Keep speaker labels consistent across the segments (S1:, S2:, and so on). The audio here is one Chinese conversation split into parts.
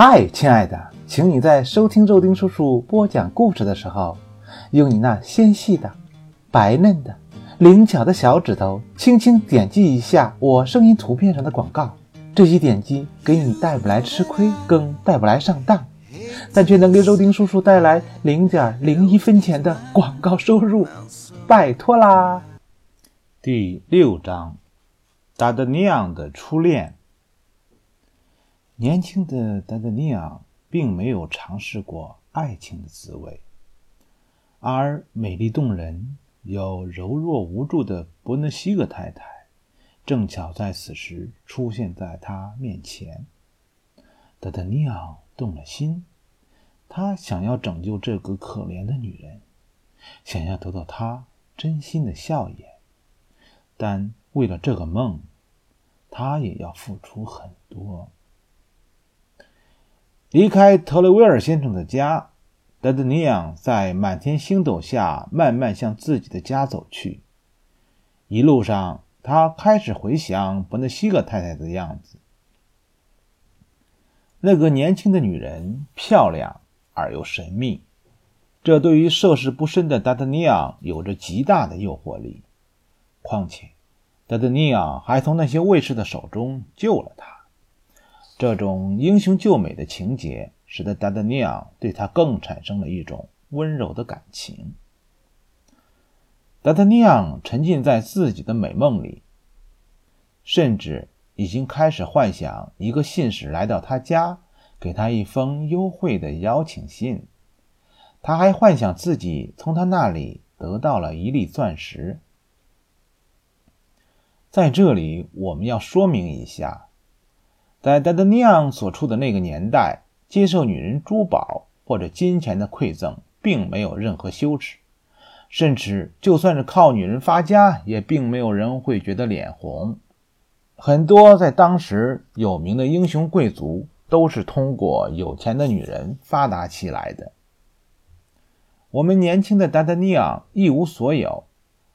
S1: 嗨，亲爱的，请你在收听肉丁叔叔播讲故事的时候，用你那纤细的、白嫩的、灵巧的小指头，轻轻点击一下我声音图片上的广告。这些点击给你带不来吃亏，更带不来上当，但却能给肉丁叔叔带来零点零一分钱的广告收入，拜托啦！第六章，达德尼昂的初恋。年轻的达德尼昂并没有尝试过爱情的滋味，而美丽动人又柔弱无助的伯纳西格太太，正巧在此时出现在他面前。达德尼昂动了心，他想要拯救这个可怜的女人，想要得到她真心的笑颜，但为了这个梦，他也要付出很多。离开特雷维尔先生的家，达德尼昂在满天星斗下慢慢向自己的家走去。一路上，他开始回想伯纳西格太太的样子。那个年轻的女人漂亮而又神秘，这对于涉世不深的达德尼昂有着极大的诱惑力。况且，达德尼昂还从那些卫士的手中救了他。这种英雄救美的情节，使得达达尼昂对他更产生了一种温柔的感情。达达尼昂沉浸在自己的美梦里，甚至已经开始幻想一个信使来到他家，给他一封优惠的邀请信。他还幻想自己从他那里得到了一粒钻石。在这里，我们要说明一下。在达德尼昂所处的那个年代，接受女人珠宝或者金钱的馈赠，并没有任何羞耻，甚至就算是靠女人发家，也并没有人会觉得脸红。很多在当时有名的英雄贵族，都是通过有钱的女人发达起来的。我们年轻的达达尼昂一无所有，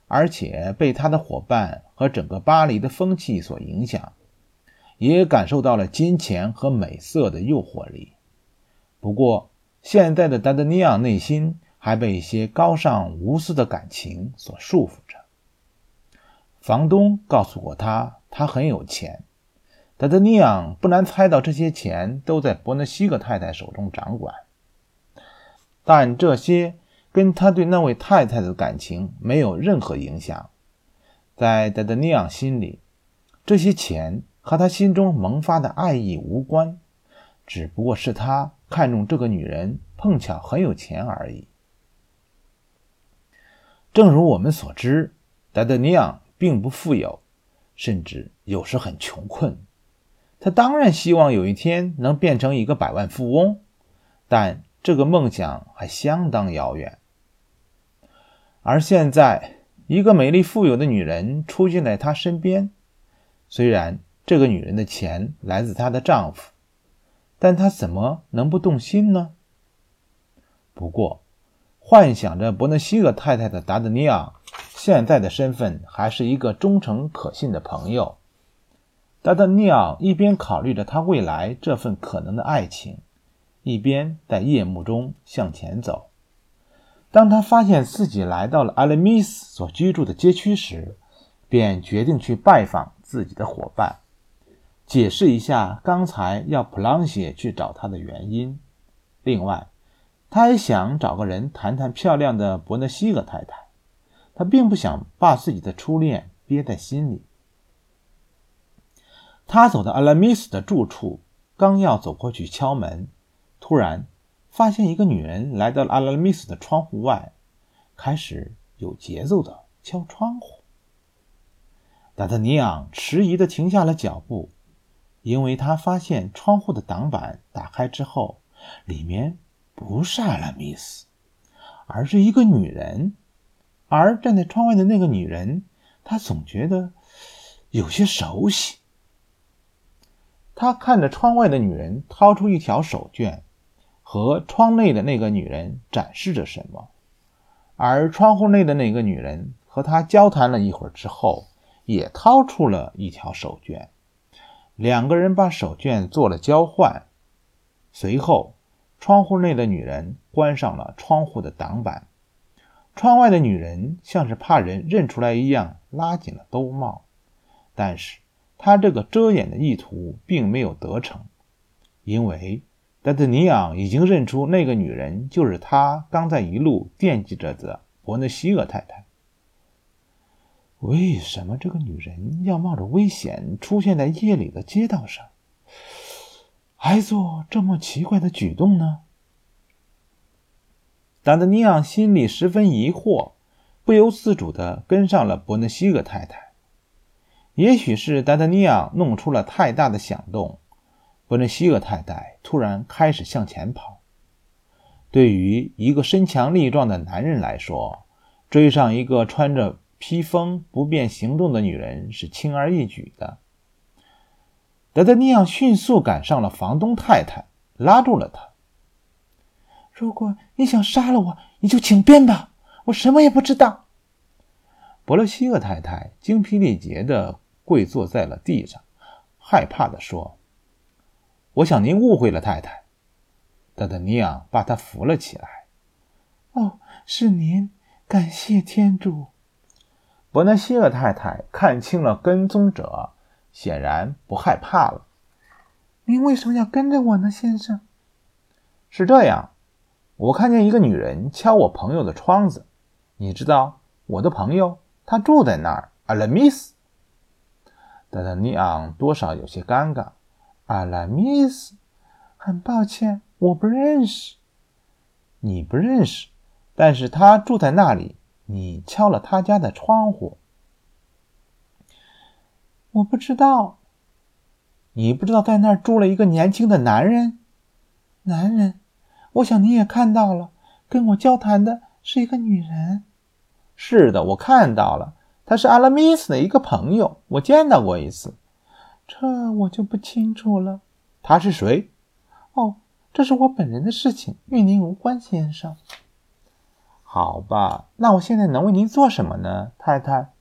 S1: 而且被他的伙伴和整个巴黎的风气所影响。也感受到了金钱和美色的诱惑力。不过，现在的达德尼昂内心还被一些高尚无私的感情所束缚着。房东告诉过他，他很有钱。达德尼昂不难猜到，这些钱都在伯纳西格太太手中掌管。但这些跟他对那位太太的感情没有任何影响。在达德尼昂心里，这些钱。和他心中萌发的爱意无关，只不过是他看中这个女人碰巧很有钱而已。正如我们所知，达德尼昂并不富有，甚至有时很穷困。他当然希望有一天能变成一个百万富翁，但这个梦想还相当遥远。而现在，一个美丽富有的女人出现在他身边，虽然。这个女人的钱来自她的丈夫，但她怎么能不动心呢？不过，幻想着伯纳西厄太太的达德尼昂，现在的身份还是一个忠诚可信的朋友。达德尼昂一边考虑着他未来这份可能的爱情，一边在夜幕中向前走。当他发现自己来到了阿勒米斯所居住的街区时，便决定去拜访自己的伙伴。解释一下刚才要普朗西去找他的原因。另外，他还想找个人谈谈漂亮的伯纳西格太太。他并不想把自己的初恋憋在心里。他走到阿拉米斯的住处，刚要走过去敲门，突然发现一个女人来到了阿拉米斯的窗户外，开始有节奏的敲窗户。达特尼昂迟疑的停下了脚步。因为他发现窗户的挡板打开之后，里面不是阿拉米斯，而是一个女人。而站在窗外的那个女人，他总觉得有些熟悉。他看着窗外的女人掏出一条手绢，和窗内的那个女人展示着什么。而窗户内的那个女人和他交谈了一会儿之后，也掏出了一条手绢。两个人把手绢做了交换。随后，窗户内的女人关上了窗户的挡板。窗外的女人像是怕人认出来一样，拉紧了兜帽。但是，她这个遮掩的意图并没有得逞，因为戴德尼昂已经认出那个女人就是他刚在一路惦记着的伯纳西厄太太。为什么这个女人要冒着危险出现在夜里的街道上？还做这么奇怪的举动呢？达德尼昂心里十分疑惑，不由自主地跟上了伯纳西格太太。也许是达德尼昂弄出了太大的响动，伯纳西格太太突然开始向前跑。对于一个身强力壮的男人来说，追上一个穿着披风不便行动的女人是轻而易举的。德德尼昂迅速赶上了房东太太，拉住了她。如果你想杀了我，你就请便吧，我什么也不知道。伯勒西厄太太精疲力竭地跪坐在了地上，害怕地说：“我想您误会了，太太。”德德尼昂把她扶了起来。“哦，是您，感谢天主。”伯纳西厄太太看清了跟踪者。显然不害怕了。您为什么要跟着我呢，先生？是这样，我看见一个女人敲我朋友的窗子。你知道，我的朋友他住在那儿。阿拉米斯，达达尼昂多少有些尴尬。阿拉米斯，很抱歉，我不认识。你不认识，但是他住在那里。你敲了他家的窗户。我不知道，你不知道在那儿住了一个年轻的男人。男人，我想你也看到了，跟我交谈的是一个女人。是的，我看到了，他是阿拉米斯的一个朋友，我见到过一次。这我就不清楚了。他是谁？哦，这是我本人的事情，与您无关，先生。好吧，那我现在能为您做什么呢，太太？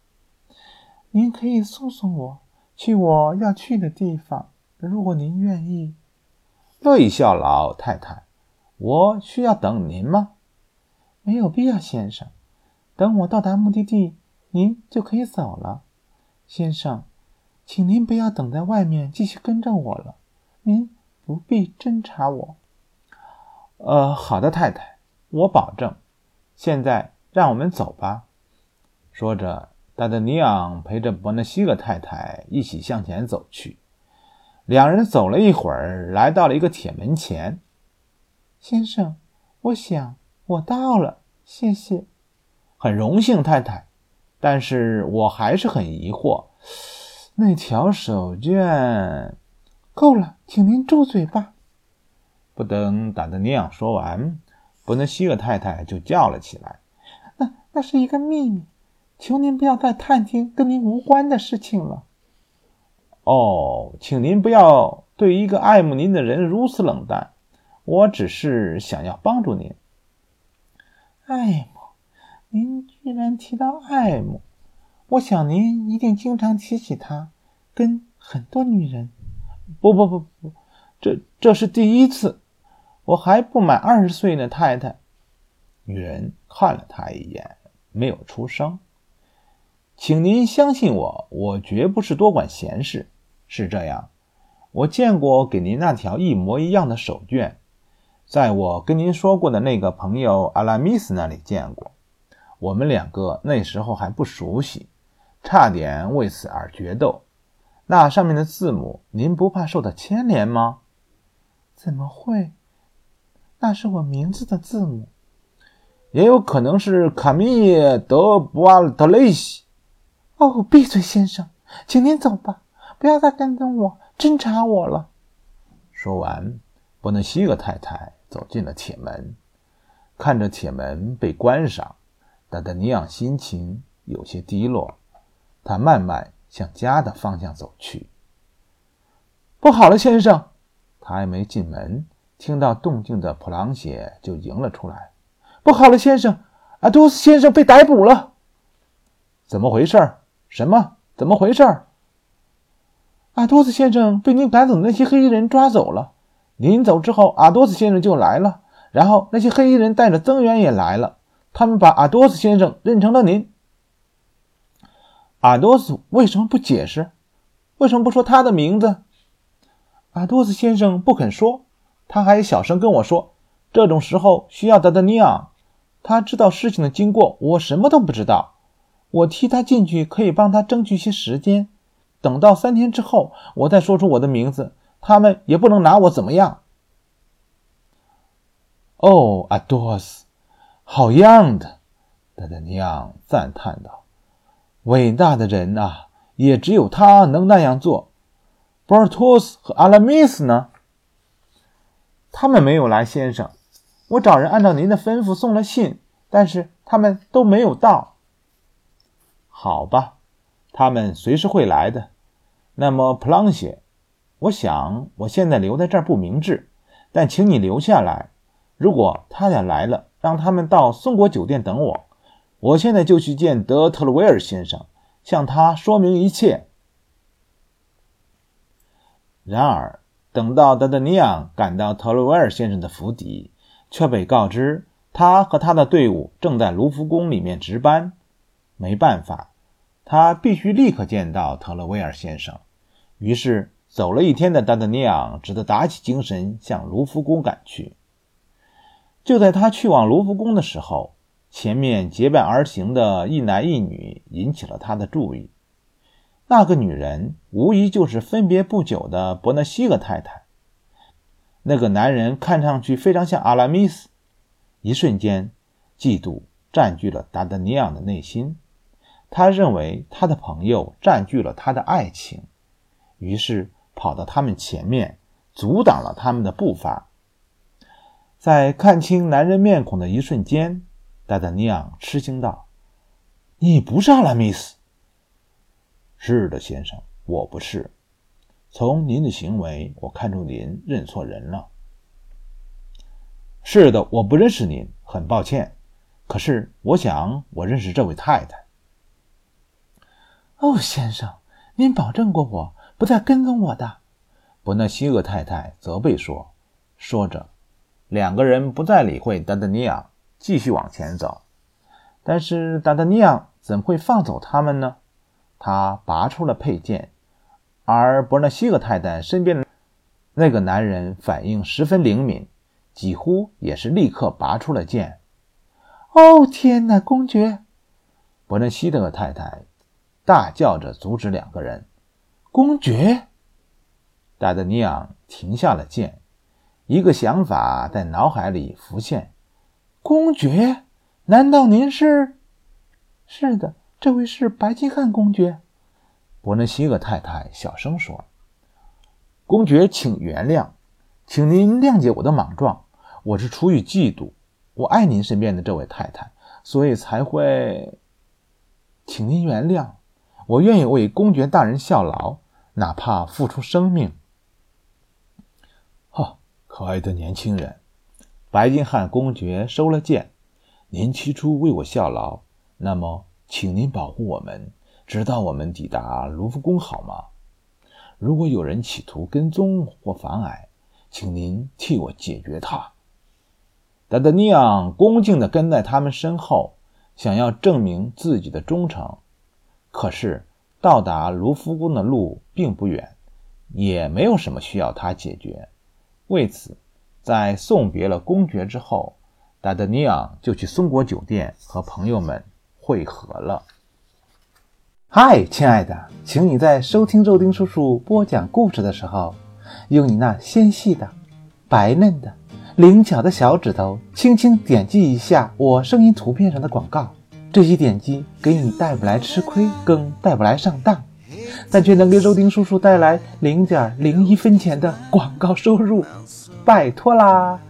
S1: 您可以送送我去我要去的地方，如果您愿意。乐意效劳，太太。我需要等您吗？没有必要，先生。等我到达目的地，您就可以走了。先生，请您不要等在外面继续跟着我了。您不必侦查我。呃，好的，太太，我保证。现在让我们走吧。说着。达德尼昂陪着伯纳西格太太一起向前走去。两人走了一会儿，来到了一个铁门前。先生，我想我到了，谢谢。很荣幸，太太。但是我还是很疑惑，那条手绢……够了，请您住嘴吧。不等达德尼昂说完，伯纳西格太太就叫了起来：“那那是一个秘密。”求您不要再探听跟您无关的事情了。哦，请您不要对一个爱慕您的人如此冷淡。我只是想要帮助您。爱慕？您居然提到爱慕？我想您一定经常提起他，跟很多女人。不不不不，这这是第一次。我还不满二十岁呢，太太。女人看了他一眼，没有出声。请您相信我，我绝不是多管闲事。是这样，我见过给您那条一模一样的手绢，在我跟您说过的那个朋友阿拉米斯那里见过。我们两个那时候还不熟悉，差点为此而决斗。那上面的字母，您不怕受到牵连吗？怎么会？那是我名字的字母，也有可能是卡米耶德布阿特雷西。哦，闭嘴，先生，请您走吧，不要再跟踪我、侦查我了。说完，伯纳西格太太走进了铁门，看着铁门被关上，达达尼昂心情有些低落。他慢慢向家的方向走去。不好了，先生！他还没进门，听到动静的普朗谢就迎了出来。不好了，先生，阿多斯先生被逮捕了。怎么回事？什么？怎么回事？阿多斯先生被您赶走的那些黑衣人抓走了。您走之后，阿多斯先生就来了，然后那些黑衣人带着增援也来了，他们把阿多斯先生认成了您。阿多斯为什么不解释？为什么不说他的名字？阿多斯先生不肯说，他还小声跟我说：“这种时候需要达达尼昂，他知道事情的经过，我什么都不知道。我替他进去，可以帮他争取些时间。等到三天之后，我再说出我的名字，他们也不能拿我怎么样。”哦，阿多斯，好样的！达达尼昂赞叹道：“伟大的人啊，也只有他能那样做。”博尔托斯和阿拉米斯呢？他们没有来，先生。我找人按照您的吩咐送了信，但是他们都没有到。好吧，他们随时会来的。那么，普朗谢，我想我现在留在这儿不明智，但请你留下来。如果他俩来了，让他们到松果酒店等我。我现在就去见德特鲁维尔先生，向他说明一切。然而，等到达达尼昂赶到特洛维尔先生的府邸，却被告知他和他的队伍正在卢浮宫里面值班。没办法，他必须立刻见到特洛维尔先生。于是，走了一天的达达尼昂只得打起精神向卢浮宫赶去。就在他去往卢浮宫的时候，前面结伴而行的一男一女引起了他的注意。那个女人无疑就是分别不久的伯纳西格太太。那个男人看上去非常像阿拉米斯。一瞬间，嫉妒占据了达达尼昂的内心。他认为他的朋友占据了他的爱情，于是跑到他们前面，阻挡了他们的步伐。在看清男人面孔的一瞬间，达达尼昂吃惊道：“你不是阿拉米斯。”是的，先生，我不是。从您的行为，我看出您认错人了。是的，我不认识您，很抱歉。可是，我想我认识这位太太。
S2: 哦，先生，您保证过我不再跟踪我的。
S1: 伯纳西厄太太责备说。说着，两个人不再理会达达尼昂，继续往前走。但是，达达尼昂怎会放走他们呢？他拔出了佩剑，而伯纳西格太太身边的那个男人反应十分灵敏，几乎也是立刻拔出了剑。
S2: 哦，天哪，公爵！
S1: 伯纳西德太太大叫着阻止两个人。
S2: 公爵，
S1: 达德尼昂停下了剑，一个想法在脑海里浮现：
S2: 公爵，难道您是？是的。这位是白金汉公爵，
S1: 伯纳西厄太太小声说：“公爵，请原谅，请您谅解我的莽撞。我是出于嫉妒，我爱您身边的这位太太，所以才会，请您原谅。我愿意为公爵大人效劳，哪怕付出生命。”哈，可爱的年轻人，白金汉公爵收了剑。您起初为我效劳，那么。请您保护我们，直到我们抵达卢浮宫，好吗？如果有人企图跟踪或妨碍，请您替我解决他。达达尼昂恭敬地跟在他们身后，想要证明自己的忠诚。可是到达卢浮宫的路并不远，也没有什么需要他解决。为此，在送别了公爵之后，达达尼昂就去松果酒店和朋友们。汇合了。
S2: 嗨，亲爱的，请你在收听肉丁叔叔播讲故事的时候，用你那纤细的、白嫩的、灵巧的小指头，轻轻点击一下我声音图片上的广告。这些点击给你带不来吃亏，更带不来上当，但却能给肉丁叔叔带来零点零一分钱的广告收入。拜托啦！